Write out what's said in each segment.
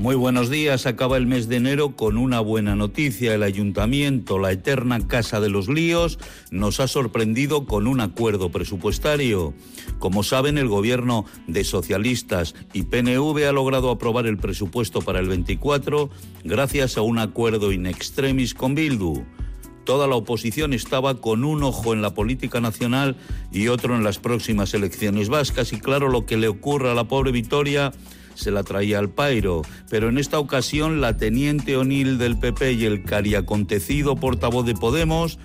Muy buenos días. Acaba el mes de enero con una buena noticia. El ayuntamiento, la eterna Casa de los Líos, nos ha sorprendido con un acuerdo presupuestario. Como saben, el gobierno de socialistas y PNV ha logrado aprobar el presupuesto para el 24 gracias a un acuerdo in extremis con Bildu. Toda la oposición estaba con un ojo en la política nacional y otro en las próximas elecciones vascas y claro lo que le ocurre a la pobre Vitoria se la traía al pairo, pero en esta ocasión la teniente O'Neill del PP y el cariacontecido portavoz de Podemos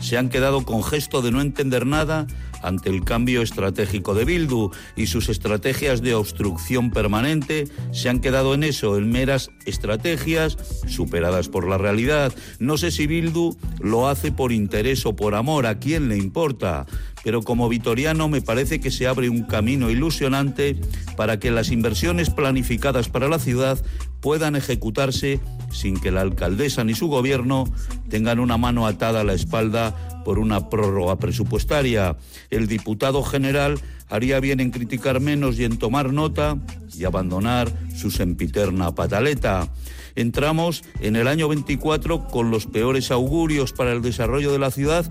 se han quedado con gesto de no entender nada ante el cambio estratégico de Bildu y sus estrategias de obstrucción permanente se han quedado en eso, en meras estrategias superadas por la realidad. No sé si Bildu lo hace por interés o por amor, a quién le importa, pero como vitoriano me parece que se abre un camino ilusionante para que las inversiones planificadas para la ciudad puedan ejecutarse sin que la alcaldesa ni su gobierno tengan una mano atada a la espalda por una prórroga presupuestaria. El diputado general haría bien en criticar menos y en tomar nota y abandonar su sempiterna pataleta. Entramos en el año 24 con los peores augurios para el desarrollo de la ciudad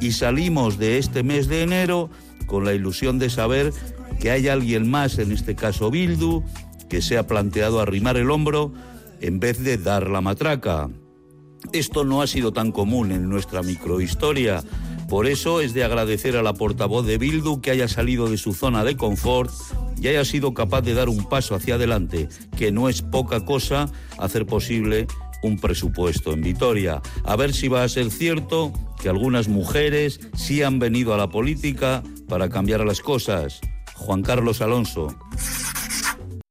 y salimos de este mes de enero con la ilusión de saber que hay alguien más, en este caso Bildu, que se ha planteado arrimar el hombro en vez de dar la matraca. Esto no ha sido tan común en nuestra microhistoria. Por eso es de agradecer a la portavoz de Bildu que haya salido de su zona de confort y haya sido capaz de dar un paso hacia adelante, que no es poca cosa hacer posible un presupuesto en Vitoria. A ver si va a ser cierto que algunas mujeres sí han venido a la política para cambiar las cosas. Juan Carlos Alonso.